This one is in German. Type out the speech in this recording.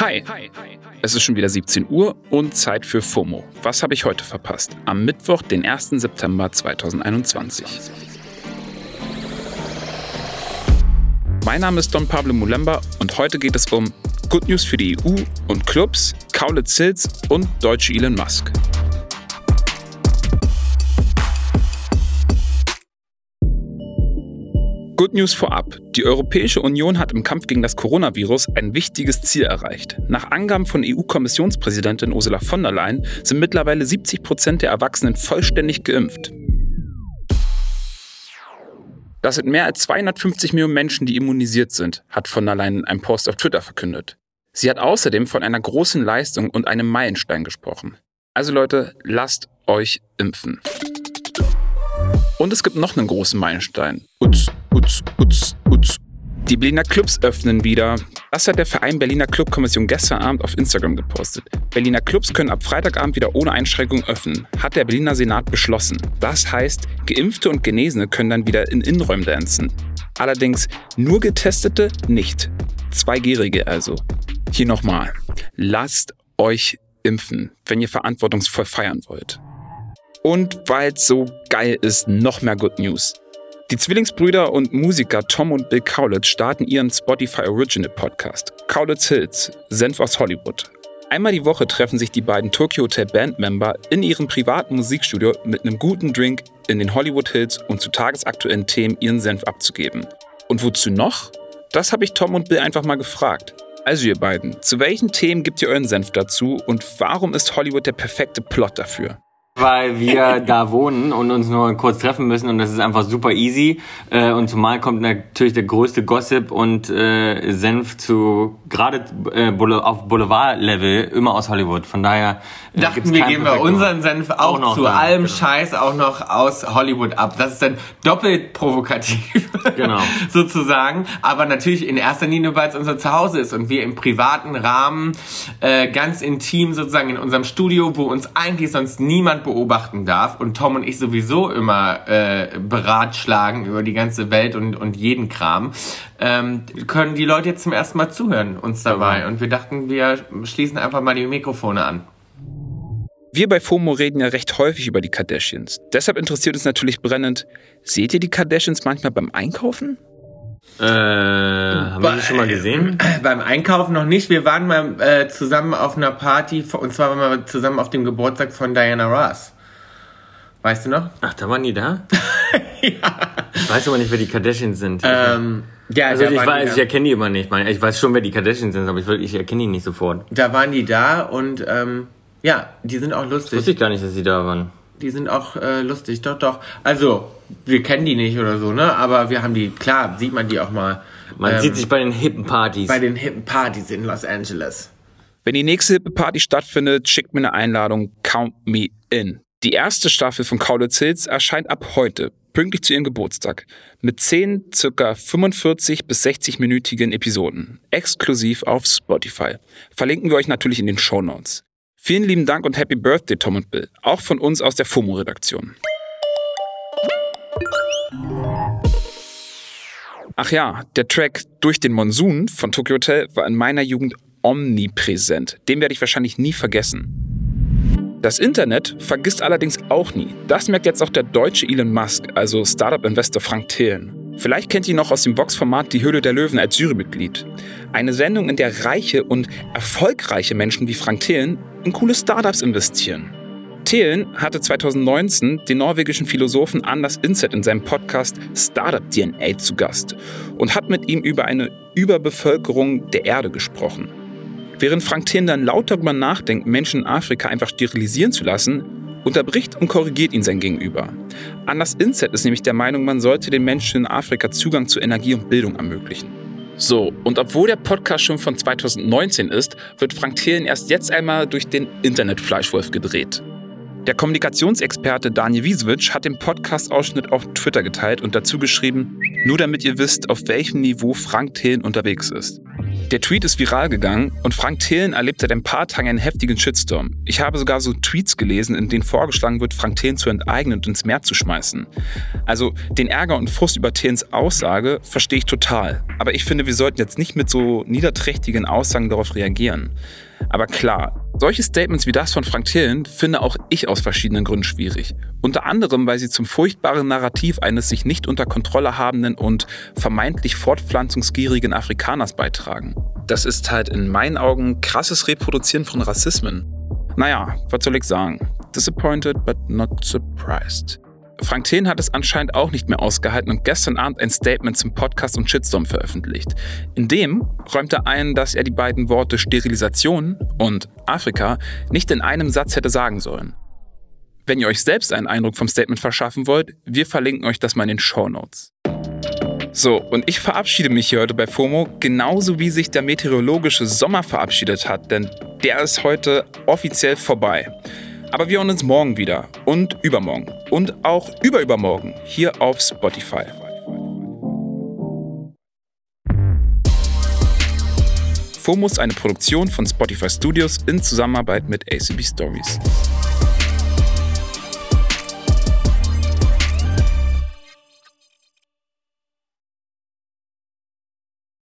Hi. Es ist schon wieder 17 Uhr und Zeit für FOMO. Was habe ich heute verpasst? Am Mittwoch, den 1. September 2021. Mein Name ist Don Pablo Mulemba und heute geht es um Good News für die EU und Clubs, Kaulitz Hills und deutsche Elon Musk. Good News vorab. Die Europäische Union hat im Kampf gegen das Coronavirus ein wichtiges Ziel erreicht. Nach Angaben von EU-Kommissionspräsidentin Ursula von der Leyen sind mittlerweile 70 Prozent der Erwachsenen vollständig geimpft. Das sind mehr als 250 Millionen Menschen, die immunisiert sind, hat von der Leyen in einem Post auf Twitter verkündet. Sie hat außerdem von einer großen Leistung und einem Meilenstein gesprochen. Also Leute, lasst euch impfen. Und es gibt noch einen großen Meilenstein. Utz, utz, utz, utz. Die Berliner Clubs öffnen wieder. Das hat der Verein Berliner Clubkommission gestern Abend auf Instagram gepostet. Berliner Clubs können ab Freitagabend wieder ohne Einschränkung öffnen, hat der Berliner Senat beschlossen. Das heißt, Geimpfte und Genesene können dann wieder in Innenräumen dancen. Allerdings nur Getestete nicht. 2G-Regel also. Hier nochmal. Lasst euch impfen, wenn ihr verantwortungsvoll feiern wollt. Und weil es so geil ist, noch mehr Good News. Die Zwillingsbrüder und Musiker Tom und Bill Kaulitz starten ihren Spotify Original Podcast. Kaulitz Hills, Senf aus Hollywood. Einmal die Woche treffen sich die beiden Tokyo Hotel Bandmember in ihrem privaten Musikstudio mit einem guten Drink in den Hollywood Hills, um zu tagesaktuellen Themen ihren Senf abzugeben. Und wozu noch? Das habe ich Tom und Bill einfach mal gefragt. Also ihr beiden, zu welchen Themen gibt ihr euren Senf dazu und warum ist Hollywood der perfekte Plot dafür? Weil wir da wohnen und uns nur kurz treffen müssen und das ist einfach super easy. Äh, und zumal kommt natürlich der größte Gossip und äh, Senf zu gerade äh, auf Boulevard-Level immer aus Hollywood. Von daher äh, dachten wir geben wir unseren Senf auch, auch zu da, allem genau. Scheiß auch noch aus Hollywood ab. Das ist dann doppelt provokativ, genau. sozusagen. Aber natürlich in erster Linie, weil es unser Zuhause ist und wir im privaten Rahmen äh, ganz intim sozusagen in unserem Studio, wo uns eigentlich sonst niemand beobachten darf und Tom und ich sowieso immer äh, beratschlagen über die ganze Welt und, und jeden Kram, ähm, können die Leute jetzt zum ersten Mal zuhören uns dabei. Und wir dachten, wir schließen einfach mal die Mikrofone an. Wir bei FOMO reden ja recht häufig über die Kardashians. Deshalb interessiert uns natürlich brennend, seht ihr die Kardashians manchmal beim Einkaufen? Äh, haben wir die schon mal gesehen? Beim Einkaufen noch nicht. Wir waren mal äh, zusammen auf einer Party und zwar waren wir zusammen auf dem Geburtstag von Diana Ross. Weißt du noch? Ach, da waren die da? ja. Ich weiß aber nicht, wer die Kardashians sind. Ähm, ja, also ich, weiß, ich erkenne die immer nicht. Ich weiß schon, wer die Kardashians sind, aber ich, ich erkenne die nicht sofort. Da waren die da und ähm, ja, die sind auch lustig. Das wusste ich gar nicht, dass sie da waren. Die sind auch äh, lustig, doch, doch. Also, wir kennen die nicht oder so, ne? Aber wir haben die, klar, sieht man die auch mal. Man ähm, sieht sich bei den hippen Partys. Bei den hippen Partys in Los Angeles. Wenn die nächste hippe Party stattfindet, schickt mir eine Einladung, count me in. Die erste Staffel von Kaulitz Hills erscheint ab heute, pünktlich zu ihrem Geburtstag, mit 10 circa 45 bis 60-minütigen Episoden, exklusiv auf Spotify. Verlinken wir euch natürlich in den Show Notes. Vielen lieben Dank und Happy Birthday, Tom und Bill, auch von uns aus der FOMO-Redaktion. Ach ja, der Track Durch den Monsun von Tokyo Hotel war in meiner Jugend omnipräsent. Den werde ich wahrscheinlich nie vergessen. Das Internet vergisst allerdings auch nie. Das merkt jetzt auch der deutsche Elon Musk, also Startup-Investor Frank Thelen. Vielleicht kennt ihr ihn noch aus dem Vox-Format Die Höhle der Löwen als Jurymitglied. Eine Sendung, in der reiche und erfolgreiche Menschen wie Frank Thelen in coole Startups investieren. Thelen hatte 2019 den norwegischen Philosophen Anders Inset in seinem Podcast Startup DNA zu Gast und hat mit ihm über eine Überbevölkerung der Erde gesprochen. Während Frank Thelen dann laut darüber nachdenkt, Menschen in Afrika einfach sterilisieren zu lassen, unterbricht und korrigiert ihn sein Gegenüber. Anders Inset ist nämlich der Meinung, man sollte den Menschen in Afrika Zugang zu Energie und Bildung ermöglichen. So, und obwohl der Podcast schon von 2019 ist, wird Frank Thelen erst jetzt einmal durch den Internetfleischwolf gedreht. Der Kommunikationsexperte Daniel Wiesewitsch hat den Podcast-Ausschnitt auf Twitter geteilt und dazu geschrieben, nur damit ihr wisst, auf welchem Niveau Frank Thelen unterwegs ist. Der Tweet ist viral gegangen und Frank Thelen erlebt seit ein paar Tagen einen heftigen Shitstorm. Ich habe sogar so Tweets gelesen, in denen vorgeschlagen wird, Frank Thelen zu enteignen und ins Meer zu schmeißen. Also den Ärger und Frust über Thelens Aussage verstehe ich total. Aber ich finde, wir sollten jetzt nicht mit so niederträchtigen Aussagen darauf reagieren. Aber klar, solche Statements wie das von Frank Thelen finde auch ich aus verschiedenen Gründen schwierig. Unter anderem, weil sie zum furchtbaren Narrativ eines sich nicht unter Kontrolle habenden und vermeintlich fortpflanzungsgierigen Afrikaners beitragen. Das ist halt in meinen Augen krasses Reproduzieren von Rassismen. Naja, was soll ich sagen? Disappointed but not surprised. Frank Thien hat es anscheinend auch nicht mehr ausgehalten und gestern Abend ein Statement zum Podcast und Shitstorm veröffentlicht. In dem räumt er ein, dass er die beiden Worte Sterilisation und Afrika nicht in einem Satz hätte sagen sollen. Wenn ihr euch selbst einen Eindruck vom Statement verschaffen wollt, wir verlinken euch das mal in den Show Notes. So, und ich verabschiede mich hier heute bei FOMO, genauso wie sich der meteorologische Sommer verabschiedet hat, denn der ist heute offiziell vorbei. Aber wir hören uns morgen wieder und übermorgen und auch überübermorgen hier auf Spotify. FOMO ist eine Produktion von Spotify Studios in Zusammenarbeit mit ACB Stories.